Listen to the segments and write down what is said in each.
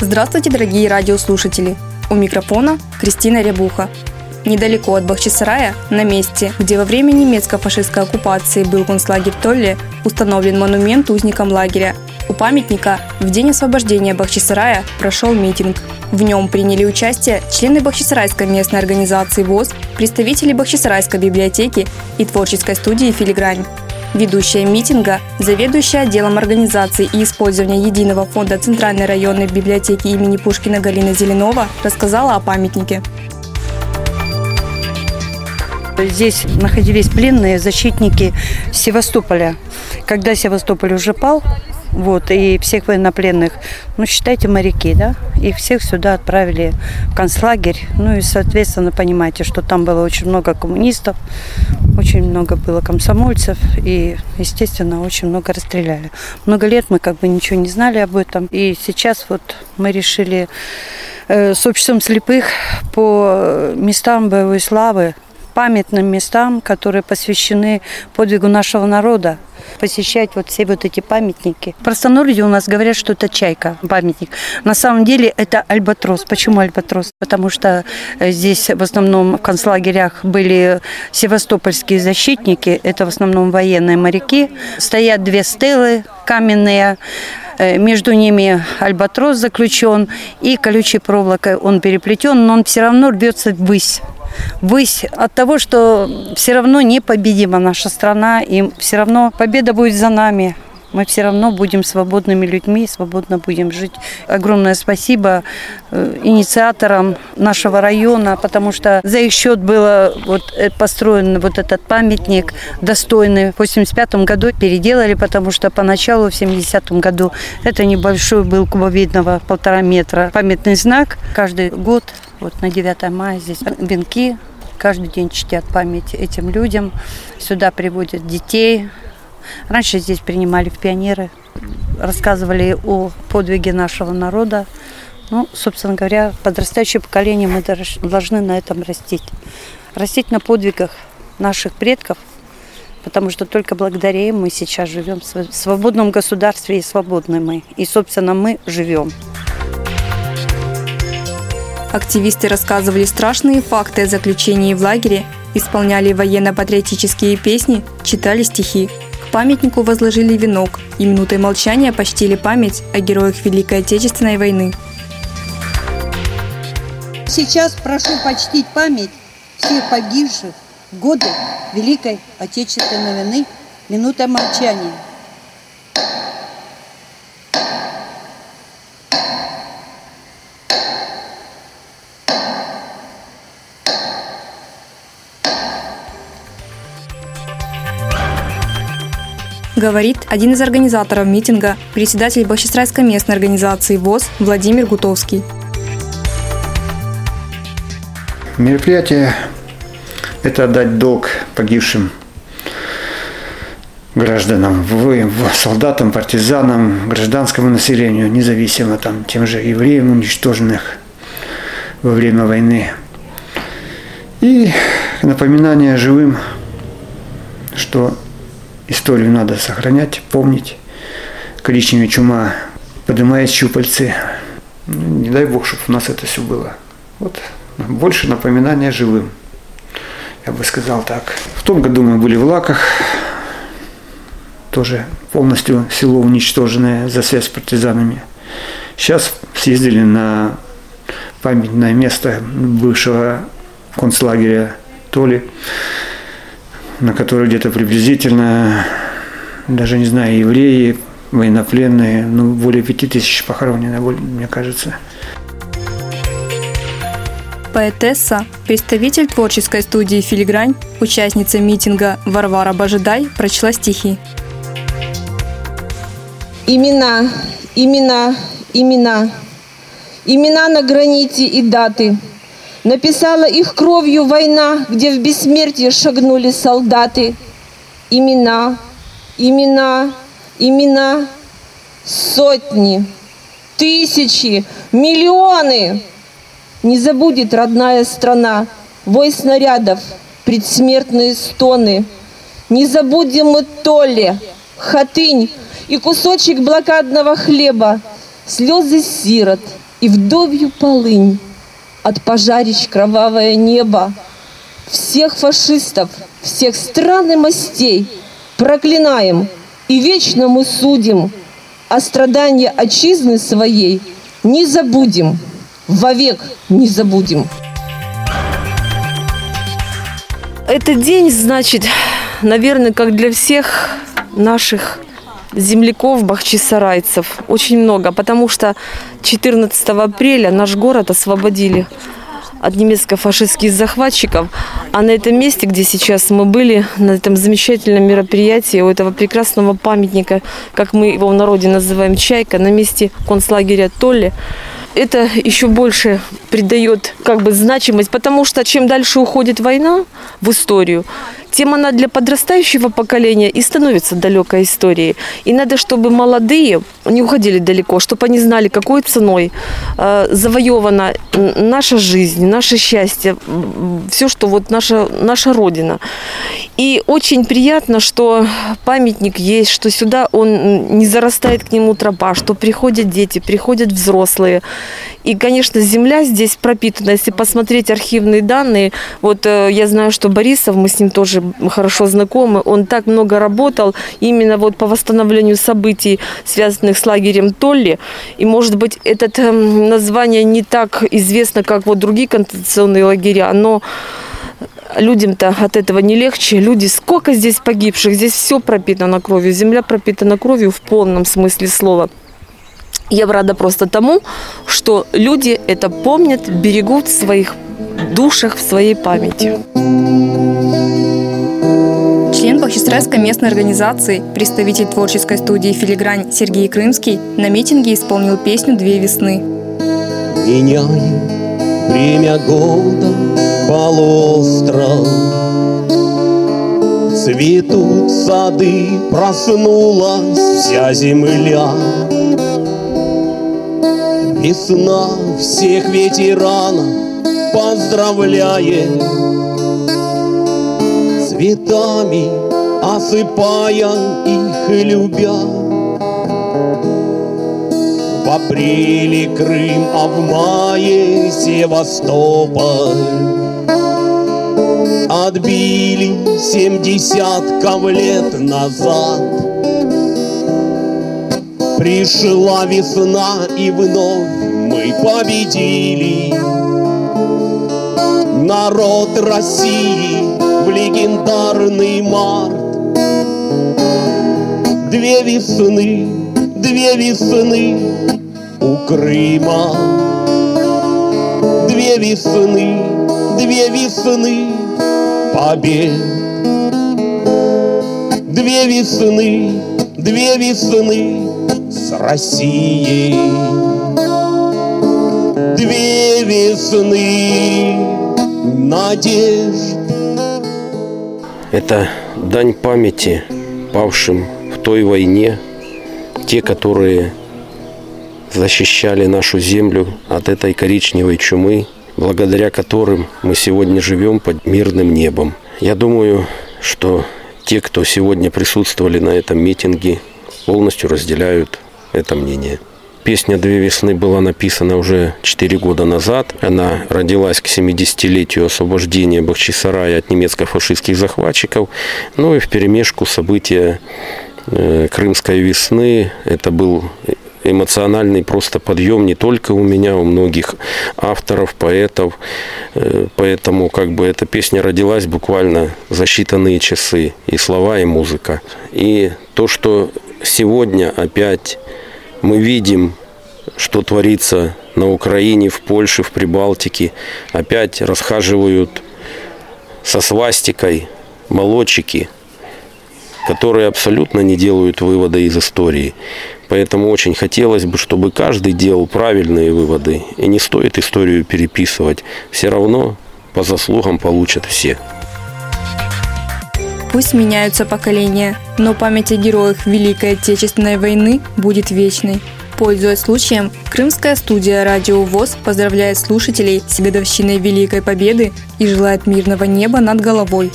Здравствуйте, дорогие радиослушатели! У микрофона Кристина Рябуха. Недалеко от Бахчисарая, на месте, где во время немецко-фашистской оккупации был концлагерь Толле, установлен монумент узникам лагеря. У памятника в день освобождения Бахчисарая прошел митинг. В нем приняли участие члены Бахчисарайской местной организации ВОЗ, представители Бахчисарайской библиотеки и творческой студии «Филигрань». Ведущая митинга, заведующая отделом организации и использования единого фонда Центральной районной библиотеки имени Пушкина Галина Зеленова рассказала о памятнике. Здесь находились пленные защитники Севастополя. Когда Севастополь уже пал, вот, и всех военнопленных, ну, считайте, моряки, да, и всех сюда отправили в концлагерь. Ну, и, соответственно, понимаете, что там было очень много коммунистов, очень много было комсомольцев, и, естественно, очень много расстреляли. Много лет мы как бы ничего не знали об этом, и сейчас вот мы решили э, с обществом слепых по местам боевой славы памятным местам, которые посвящены подвигу нашего народа, посещать вот все вот эти памятники. Простонародье у нас говорят, что это чайка, памятник. На самом деле это альбатрос. Почему альбатрос? Потому что э, здесь в основном в концлагерях были севастопольские защитники, это в основном военные моряки. Стоят две стелы каменные, э, между ними альбатрос заключен, и колючей проволокой он переплетен, но он все равно рвется ввысь высь от того, что все равно непобедима наша страна, и все равно победа будет за нами. Мы все равно будем свободными людьми, свободно будем жить. Огромное спасибо э, инициаторам нашего района, потому что за их счет был вот э, построен вот этот памятник достойный. В 85 году переделали, потому что поначалу в 70 году это небольшой был кубовидного полтора метра памятный знак. Каждый год вот на 9 мая здесь венки каждый день чтят память этим людям. Сюда приводят детей. Раньше здесь принимали в пионеры, рассказывали о подвиге нашего народа. Ну, собственно говоря, подрастающее поколение мы должны на этом растить. Растить на подвигах наших предков, потому что только благодаря им мы сейчас живем в свободном государстве и свободны мы. И, собственно, мы живем. Активисты рассказывали страшные факты о заключении в лагере, исполняли военно-патриотические песни, читали стихи. Памятнику возложили венок и минутой молчания почтили память о героях Великой Отечественной войны. Сейчас прошу почтить память всех погибших в годы Великой Отечественной войны минутой молчания – говорит один из организаторов митинга, председатель Бахчисарайской местной организации ВОЗ Владимир Гутовский. Мероприятие – это отдать долг погибшим гражданам, солдатам, партизанам, гражданскому населению, независимо там, тем же евреям, уничтоженных во время войны. И напоминание живым, что Историю надо сохранять, помнить. Коричневая чума поднимает щупальцы. Не дай бог, чтобы у нас это все было. Вот больше напоминания живым. Я бы сказал так. В том году мы были в Лаках. Тоже полностью село уничтоженное за связь с партизанами. Сейчас съездили на памятное место бывшего концлагеря Толи на которой где-то приблизительно, даже не знаю, евреи, военнопленные, ну, более пяти тысяч похоронено, мне кажется. Поэтесса, представитель творческой студии «Филигрань», участница митинга Варвара Божидай прочла стихи. Имена, имена, имена. Имена на граните и даты. Написала их кровью война, где в бессмертие шагнули солдаты. Имена, имена, имена. Сотни, тысячи, миллионы. Не забудет родная страна вой снарядов, предсмертные стоны. Не забудем мы Толли, Хатынь и кусочек блокадного хлеба, слезы сирот и вдовью полынь. От пожарищ кровавое небо. Всех фашистов, всех стран и мастей проклинаем и вечно мы судим, а страдания отчизны своей не забудем, вовек не забудем. Этот день значит, наверное, как для всех наших земляков, бахчисарайцев. Очень много, потому что 14 апреля наш город освободили от немецко-фашистских захватчиков. А на этом месте, где сейчас мы были, на этом замечательном мероприятии, у этого прекрасного памятника, как мы его в народе называем «Чайка», на месте концлагеря Толли, это еще больше придает как бы значимость, потому что чем дальше уходит война в историю, тем она для подрастающего поколения и становится далекой историей. И надо, чтобы молодые не уходили далеко, чтобы они знали, какой ценой э, завоевана наша жизнь, наше счастье, все, что вот наша, наша Родина. И очень приятно, что памятник есть, что сюда он не зарастает к нему тропа, что приходят дети, приходят взрослые. И, конечно, земля здесь пропитана. Если посмотреть архивные данные, вот э, я знаю, что Борисов, мы с ним тоже хорошо знакомы, он так много работал именно вот по восстановлению событий, связанных с лагерем Толли. И, может быть, это эм, название не так известно, как вот другие концентрационные лагеря, но людям-то от этого не легче. Люди, сколько здесь погибших, здесь все пропитано кровью, земля пропитана кровью в полном смысле слова. Я рада просто тому, что люди это помнят, берегут в своих душах, в своей памяти. Член Бахчисарайской местной организации, представитель творческой студии «Филигрань» Сергей Крымский на митинге исполнил песню «Две весны». Меняет время года полуостров. Цветут сады, проснулась вся земля. Весна всех ветеранов поздравляет. Цветами осыпая их любя. В апреле Крым, а в мае Севастополь Отбили семь десятков лет назад. Пришла весна и вновь мы победили. Народ России в легендарный март. Две весны, две весны у Крыма. Две весны, две весны побед Две весны, две весны с Россией. Две весны надежд. Это дань памяти павшим в той войне, те, которые защищали нашу землю от этой коричневой чумы, благодаря которым мы сегодня живем под мирным небом. Я думаю, что те, кто сегодня присутствовали на этом митинге, полностью разделяют это мнение. Песня «Две весны» была написана уже 4 года назад. Она родилась к 70-летию освобождения Бахчисарая от немецко-фашистских захватчиков. Ну и в перемешку события э, Крымской весны. Это был эмоциональный просто подъем не только у меня, у многих авторов, поэтов. Э, поэтому как бы эта песня родилась буквально за считанные часы. И слова, и музыка. И то, что сегодня опять мы видим, что творится на Украине, в Польше, в Прибалтике. Опять расхаживают со свастикой молодчики. которые абсолютно не делают выводы из истории. Поэтому очень хотелось бы, чтобы каждый делал правильные выводы. И не стоит историю переписывать. Все равно по заслугам получат все. Пусть меняются поколения, но память о героях Великой Отечественной войны будет вечной. Пользуясь случаем, крымская студия «Радио ВОЗ» поздравляет слушателей с годовщиной Великой Победы и желает мирного неба над головой.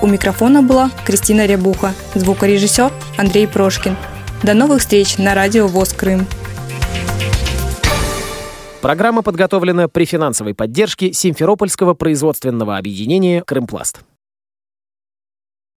У микрофона была Кристина Рябуха, звукорежиссер Андрей Прошкин. До новых встреч на радио ВОЗ Крым. Программа подготовлена при финансовой поддержке Симферопольского производственного объединения «Крымпласт».